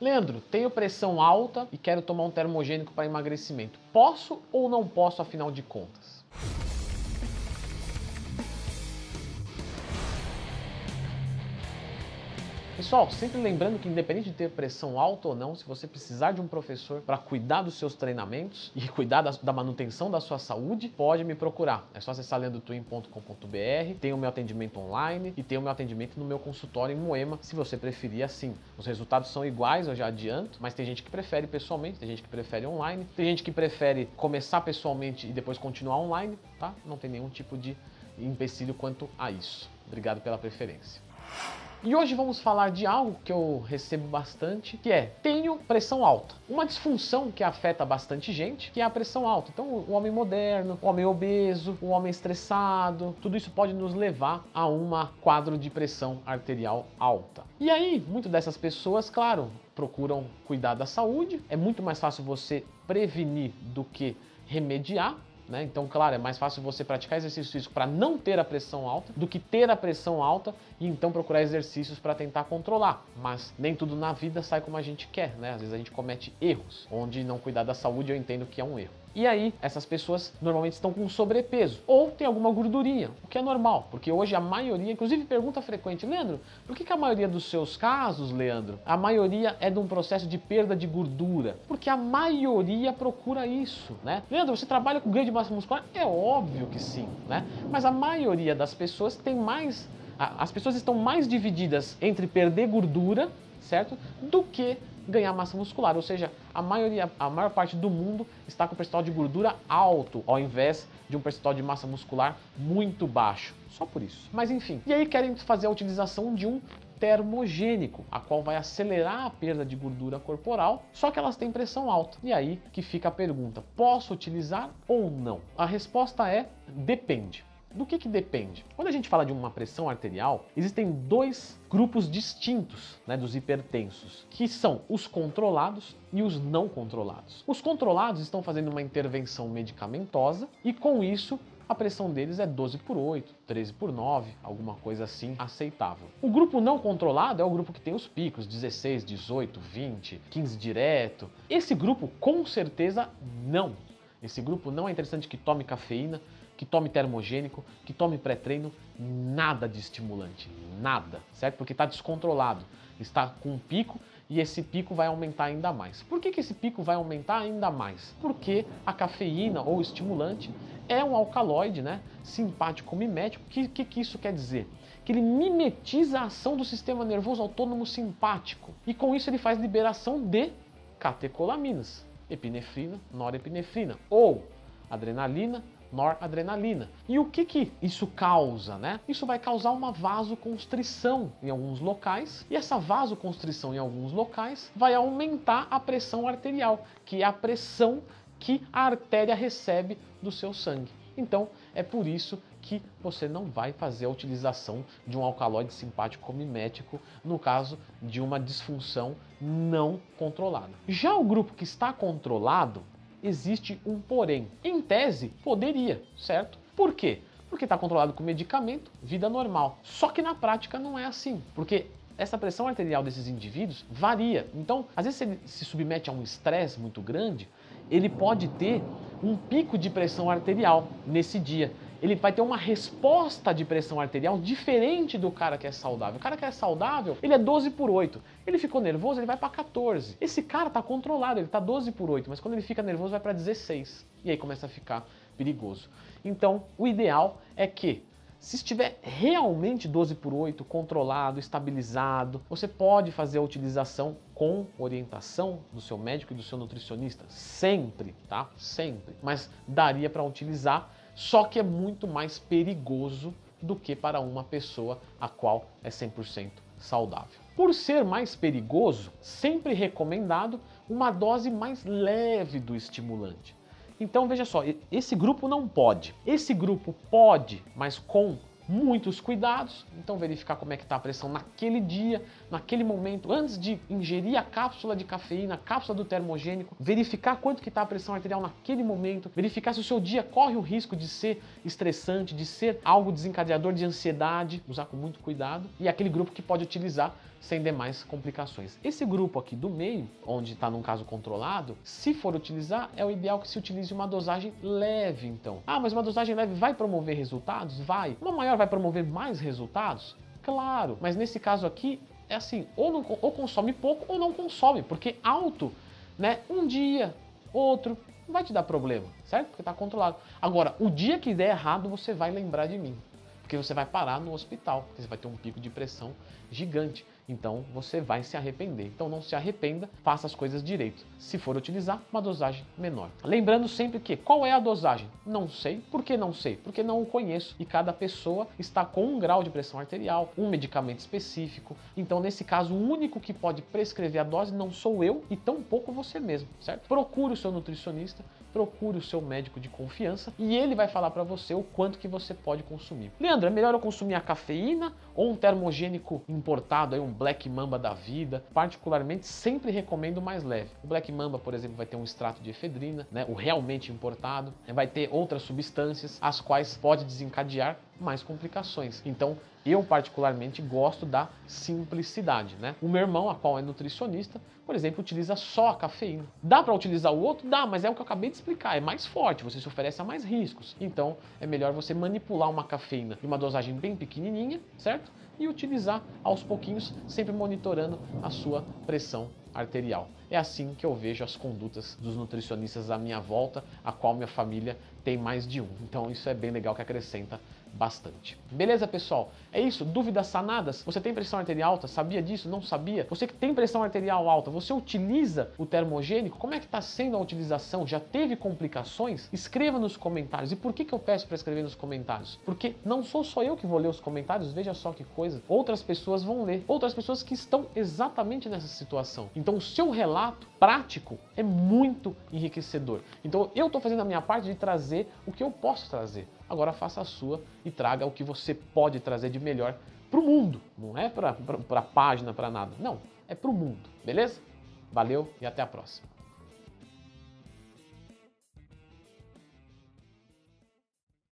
Leandro, tenho pressão alta e quero tomar um termogênico para emagrecimento. Posso ou não posso, afinal de contas? Pessoal, sempre lembrando que independente de ter pressão alta ou não, se você precisar de um professor para cuidar dos seus treinamentos e cuidar da, da, manutenção da sua saúde, pode me procurar. É só acessar leandrotwin.com.br, tem o meu atendimento online e tem o meu atendimento no meu consultório em Moema, se você preferir assim. Os resultados são iguais, eu já adianto, mas tem gente que prefere pessoalmente, tem gente que prefere online, tem gente que prefere começar pessoalmente e depois continuar online, tá? Não tem nenhum tipo de empecilho quanto a isso. Obrigado pela preferência. E hoje vamos falar de algo que eu recebo bastante, que é tenho pressão alta. Uma disfunção que afeta bastante gente, que é a pressão alta. Então, o homem moderno, o homem obeso, o homem estressado, tudo isso pode nos levar a um quadro de pressão arterial alta. E aí, muitas dessas pessoas, claro, procuram cuidar da saúde. É muito mais fácil você prevenir do que remediar. Né? Então, claro, é mais fácil você praticar exercício físico para não ter a pressão alta do que ter a pressão alta e então procurar exercícios para tentar controlar. Mas nem tudo na vida sai como a gente quer, né? Às vezes a gente comete erros, onde não cuidar da saúde eu entendo que é um erro. E aí, essas pessoas normalmente estão com sobrepeso ou tem alguma gordurinha, o que é normal, porque hoje a maioria, inclusive pergunta frequente, Leandro, por que, que a maioria dos seus casos, Leandro, a maioria é de um processo de perda de gordura? Porque a maioria procura isso, né? Leandro, você trabalha com ganho de massa muscular? É óbvio que sim, né? Mas a maioria das pessoas tem mais. As pessoas estão mais divididas entre perder gordura, certo? Do que ganhar massa muscular, ou seja, a maioria, a maior parte do mundo está com percentual de gordura alto, ao invés de um percentual de massa muscular muito baixo. Só por isso. Mas enfim, e aí querem fazer a utilização de um termogênico, a qual vai acelerar a perda de gordura corporal, só que elas têm pressão alta. E aí que fica a pergunta: posso utilizar ou não? A resposta é depende. Do que, que depende? Quando a gente fala de uma pressão arterial, existem dois grupos distintos né, dos hipertensos, que são os controlados e os não controlados. Os controlados estão fazendo uma intervenção medicamentosa e com isso a pressão deles é 12 por 8, 13 por 9, alguma coisa assim aceitável. O grupo não controlado é o grupo que tem os picos, 16, 18, 20, 15 direto. Esse grupo com certeza não. Esse grupo não é interessante que tome cafeína, que tome termogênico, que tome pré-treino, nada de estimulante, nada, certo? Porque está descontrolado, está com um pico e esse pico vai aumentar ainda mais. Por que, que esse pico vai aumentar ainda mais? Porque a cafeína ou estimulante é um alcaloide, né? Simpático mimético. O que, que, que isso quer dizer? Que ele mimetiza a ação do sistema nervoso autônomo simpático e com isso ele faz liberação de catecolaminas, epinefrina, norepinefrina ou adrenalina, noradrenalina. E o que que isso causa, né? Isso vai causar uma vasoconstrição em alguns locais, e essa vasoconstrição em alguns locais vai aumentar a pressão arterial, que é a pressão que a artéria recebe do seu sangue. Então, é por isso que você não vai fazer a utilização de um alcaloide simpático mimético no caso de uma disfunção não controlada. Já o grupo que está controlado, existe um porém. Em tese, poderia, certo? Por quê? Porque está controlado com medicamento, vida normal. Só que na prática não é assim, porque essa pressão arterial desses indivíduos varia. Então, às vezes, se ele se submete a um estresse muito grande, ele pode ter um pico de pressão arterial nesse dia ele vai ter uma resposta de pressão arterial diferente do cara que é saudável. O cara que é saudável, ele é 12 por 8. Ele ficou nervoso, ele vai para 14. Esse cara está controlado, ele está 12 por 8, mas quando ele fica nervoso vai para 16. E aí começa a ficar perigoso. Então, o ideal é que se estiver realmente 12 por 8, controlado, estabilizado, você pode fazer a utilização com orientação do seu médico e do seu nutricionista, sempre, tá? Sempre. Mas daria para utilizar só que é muito mais perigoso do que para uma pessoa a qual é 100% saudável. Por ser mais perigoso, sempre recomendado uma dose mais leve do estimulante. Então veja só, esse grupo não pode. Esse grupo pode, mas com muitos cuidados, então verificar como é que está a pressão naquele dia, naquele momento, antes de ingerir a cápsula de cafeína, a cápsula do termogênico, verificar quanto que está a pressão arterial naquele momento, verificar se o seu dia corre o risco de ser estressante, de ser algo desencadeador de ansiedade, usar com muito cuidado, e aquele grupo que pode utilizar sem demais complicações. Esse grupo aqui do meio, onde está num caso controlado, se for utilizar, é o ideal que se utilize uma dosagem leve, então. Ah, mas uma dosagem leve vai promover resultados? Vai. Uma maior vai promover mais resultados? Claro, mas nesse caso aqui é assim, ou, não, ou consome pouco ou não consome, porque alto, né, um dia, outro, não vai te dar problema, certo? Porque está controlado. Agora, o dia que der errado, você vai lembrar de mim porque você vai parar no hospital, porque você vai ter um pico de pressão gigante. Então você vai se arrepender. Então não se arrependa, faça as coisas direito. Se for utilizar, uma dosagem menor. Lembrando sempre que qual é a dosagem? Não sei. Por que não sei? Porque não o conheço e cada pessoa está com um grau de pressão arterial, um medicamento específico. Então nesse caso, o único que pode prescrever a dose não sou eu e tampouco você mesmo, certo? Procure o seu nutricionista procure o seu médico de confiança e ele vai falar para você o quanto que você pode consumir. Leandro, é melhor eu consumir a cafeína ou um termogênico importado, aí um Black Mamba da vida? Particularmente, sempre recomendo mais leve. O Black Mamba, por exemplo, vai ter um extrato de efedrina, né, o realmente importado, vai ter outras substâncias, as quais pode desencadear mais complicações. Então, eu particularmente gosto da simplicidade, né? O meu irmão, a qual é nutricionista, por exemplo, utiliza só a cafeína. Dá para utilizar o outro? Dá, mas é o que eu acabei de explicar, é mais forte, você se oferece a mais riscos. Então, é melhor você manipular uma cafeína em uma dosagem bem pequenininha, certo? E utilizar aos pouquinhos, sempre monitorando a sua pressão arterial. É assim que eu vejo as condutas dos nutricionistas à minha volta, a qual minha família tem mais de um. Então isso é bem legal que acrescenta bastante. Beleza, pessoal? É isso. Dúvidas sanadas? Você tem pressão arterial alta? Sabia disso? Não sabia? Você que tem pressão arterial alta, você utiliza o termogênico? Como é que está sendo a utilização? Já teve complicações? Escreva nos comentários. E por que, que eu peço para escrever nos comentários? Porque não sou só eu que vou ler os comentários, veja só que coisa. Outras pessoas vão ler. Outras pessoas que estão exatamente nessa situação. Então o seu relato prático é muito enriquecedor. Então eu estou fazendo a minha parte de trazer o que eu posso trazer. Agora faça a sua e traga o que você pode trazer de melhor para o mundo. Não é para a página, para nada. Não, é para o mundo. Beleza? Valeu e até a próxima.